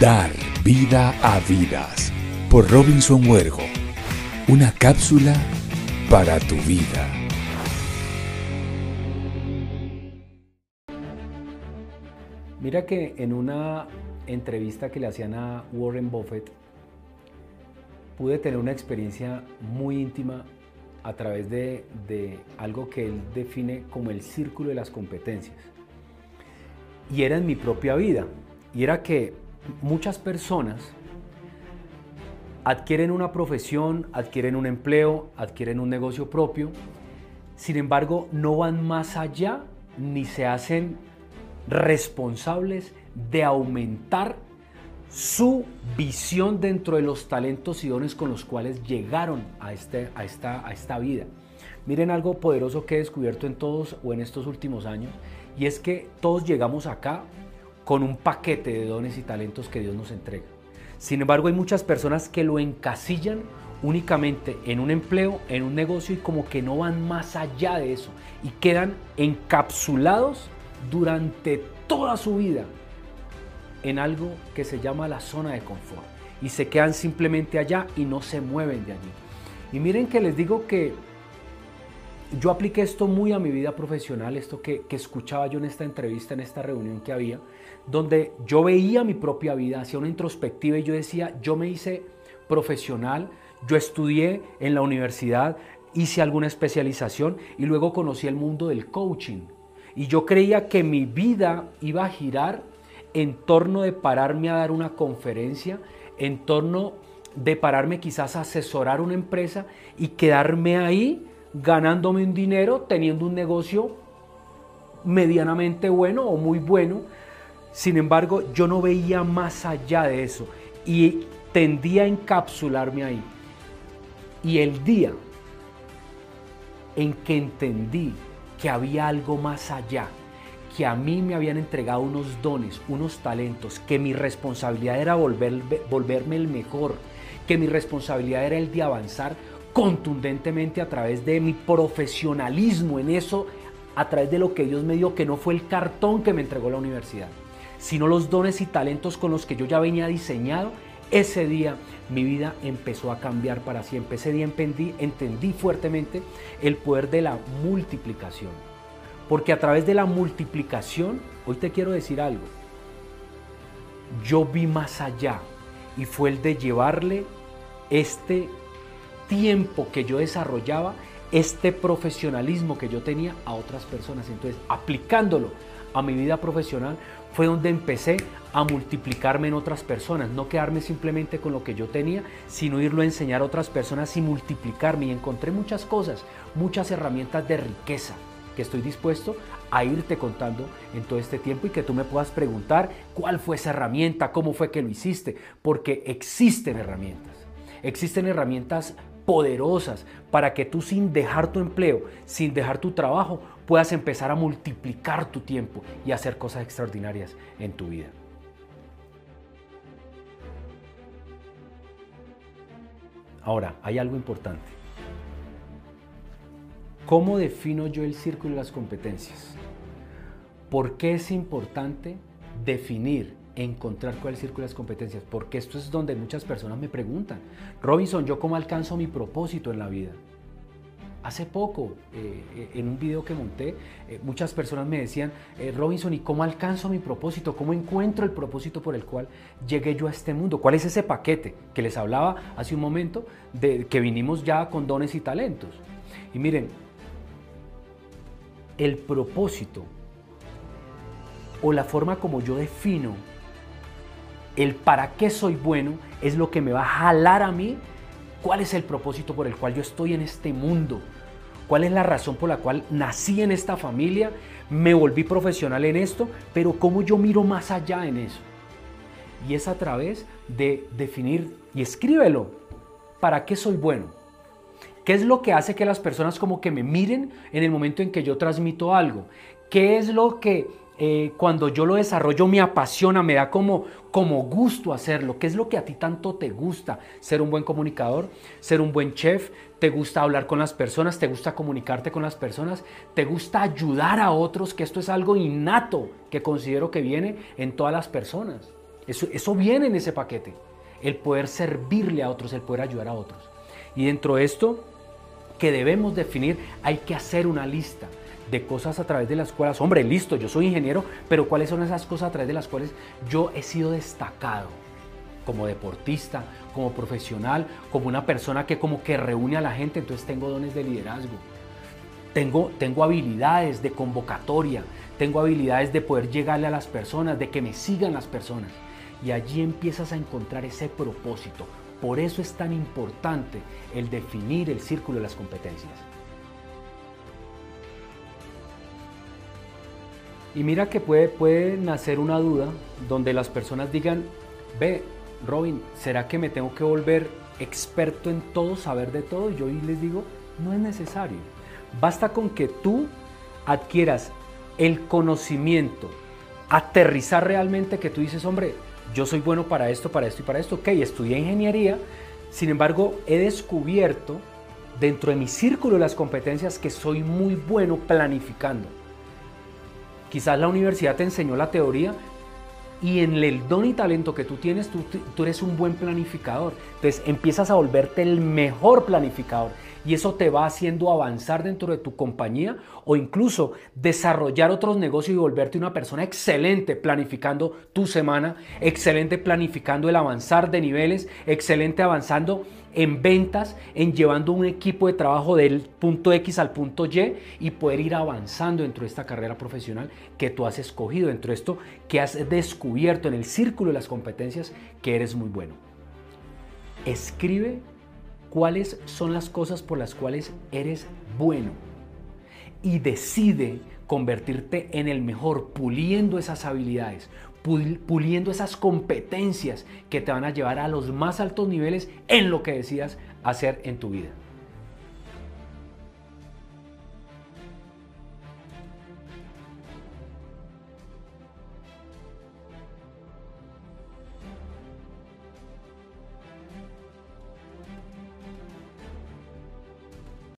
Dar vida a vidas por Robinson Huergo. Una cápsula para tu vida. Mira que en una entrevista que le hacían a Warren Buffett, pude tener una experiencia muy íntima a través de, algo que él define como el círculo de las competencias. Y era en mi propia vida. Y era que muchas personas adquieren una profesión, adquieren un empleo, adquieren un negocio propio, sin embargo no van más allá ni se hacen responsables de aumentar su visión dentro de los talentos y dones con los cuales llegaron a, este, a, esta, a esta vida. Miren algo poderoso que he descubierto en todos o en estos últimos años, y es que todos llegamos acá con un paquete de dones y talentos que Dios nos entrega. Sin embargo, hay muchas personas que lo encasillan únicamente en un empleo, en un negocio y como que no van más allá de eso y quedan encapsulados durante toda su vida en algo que se llama la zona de confort y se quedan simplemente allá y no se mueven de allí. Y miren que les digo que yo apliqué esto muy a mi vida profesional, esto que, escuchaba yo en esta entrevista, en esta reunión que había, donde yo veía mi propia vida, hacía una introspectiva y yo decía, yo me hice profesional, yo estudié en la universidad, hice alguna especialización y luego conocí el mundo del coaching. Y yo creía que mi vida iba a girar en torno de pararme a dar una conferencia, en torno de pararme quizás a asesorar una empresa y quedarme ahí ganándome un dinero, teniendo un negocio medianamente bueno o muy bueno. Sin embargo, yo no veía más allá de eso y tendía a encapsularme ahí. Y el día en que entendí que había algo más allá, que a mí me habían entregado unos dones, unos talentos, que mi responsabilidad era volver, volverme el mejor, que mi responsabilidad era el de avanzar contundentemente a través de mi profesionalismo en eso, a través de lo que Dios me dio, que no fue el cartón que me entregó la universidad, sino los dones y talentos con los que yo ya venía diseñado, ese día mi vida empezó a cambiar para siempre. Ese día entendí, entendí fuertemente el poder de la multiplicación porque a través de la multiplicación, hoy te quiero decir algo, yo vi más allá y fue el de llevarle este tiempo que yo desarrollaba, este profesionalismo que yo tenía a otras personas. Entonces, aplicándolo a mi vida profesional, fue donde empecé a multiplicarme en otras personas, no quedarme simplemente con lo que yo tenía, sino irlo a enseñar a otras personas y multiplicarme. Y encontré muchas cosas, muchas herramientas de riqueza que estoy dispuesto a irte contando en todo este tiempo y que tú me puedas preguntar cuál fue esa herramienta, cómo fue que lo hiciste, porque existen herramientas. Existen herramientas poderosas para que tú sin dejar tu empleo, sin dejar tu trabajo, puedas empezar a multiplicar tu tiempo y hacer cosas extraordinarias en tu vida. Ahora, hay algo importante. ¿Cómo defino yo el círculo de las competencias? ¿Por qué es importante definir, encontrar cuál es el círculo de las competencias? Porque esto es donde muchas personas me preguntan, Robinson, ¿yo cómo alcanzo mi propósito en la vida? Hace poco, eh, eh, en un video que monté, eh, muchas personas me decían, Robinson, ¿y cómo alcanzo mi propósito? ¿Cómo encuentro el propósito por el cual llegué yo a este mundo? ¿Cuál es ese paquete que les hablaba hace un momento de que vinimos ya con dones y talentos? Y miren, el propósito o la forma como yo defino el para qué soy bueno es lo que me va a jalar a mí cuál es el propósito por el cual yo estoy en este mundo, cuál es la razón por la cual nací en esta familia, me volví profesional en esto, pero cómo yo miro más allá en eso. Y es a través de definir, y escríbelo, ¿para qué soy bueno? ¿Qué es lo que hace que las personas como que me miren en el momento en que yo transmito algo? ¿Qué es lo que eh, cuando yo lo desarrollo me apasiona, me da como, como gusto hacerlo? ¿Qué es lo que a ti tanto te gusta? Ser un buen comunicador, ser un buen chef, te gusta hablar con las personas, te gusta comunicarte con las personas, te gusta ayudar a otros, que esto es algo innato que considero que viene en todas las personas. Eso, eso viene en ese paquete. El poder servirle a otros, el poder ayudar a otros. Y dentro de esto que debemos definir, hay que hacer una lista de cosas a través de las cuales, hombre, listo, yo soy ingeniero, pero ¿cuáles son esas cosas a través de las cuales yo he sido destacado? como deportista, como profesional, como una persona que como que reúne a la gente, entonces tengo dones de liderazgo. Tengo, tengo habilidades de convocatoria, tengo habilidades de poder llegarle a las personas, de que me sigan las personas. Y allí empiezas a encontrar ese propósito. Por eso es tan importante el definir el círculo de las competencias. Y mira que puede, puede nacer una duda donde las personas digan, ve, Robin, ¿será que me tengo que volver experto en todo, saber de todo? Y yo les digo, no es necesario. Basta con que tú adquieras el conocimiento, aterrizar realmente que tú dices, hombre, yo soy bueno para esto, para esto y para esto. Ok, estudié ingeniería, sin embargo, he descubierto dentro de mi círculo de las competencias que soy muy bueno planificando. Quizás la universidad te enseñó la teoría, y en el don y talento que tú tienes, tú, eres un buen planificador. Entonces empiezas a volverte el mejor planificador y eso te va haciendo avanzar dentro de tu compañía o incluso desarrollar otros negocios y volverte una persona excelente planificando tu semana, excelente planificando el avanzar de niveles, excelente avanzando en ventas, en llevando un equipo de trabajo del punto X al punto Y y poder ir avanzando dentro de esta carrera profesional que tú has escogido, dentro de esto que has descubierto en el círculo de las competencias que eres muy bueno. Escribe cuáles son las cosas por las cuales eres bueno y decide convertirte en el mejor, puliendo esas habilidades, puliendo esas competencias que te van a llevar a los más altos niveles en lo que decidas hacer en tu vida.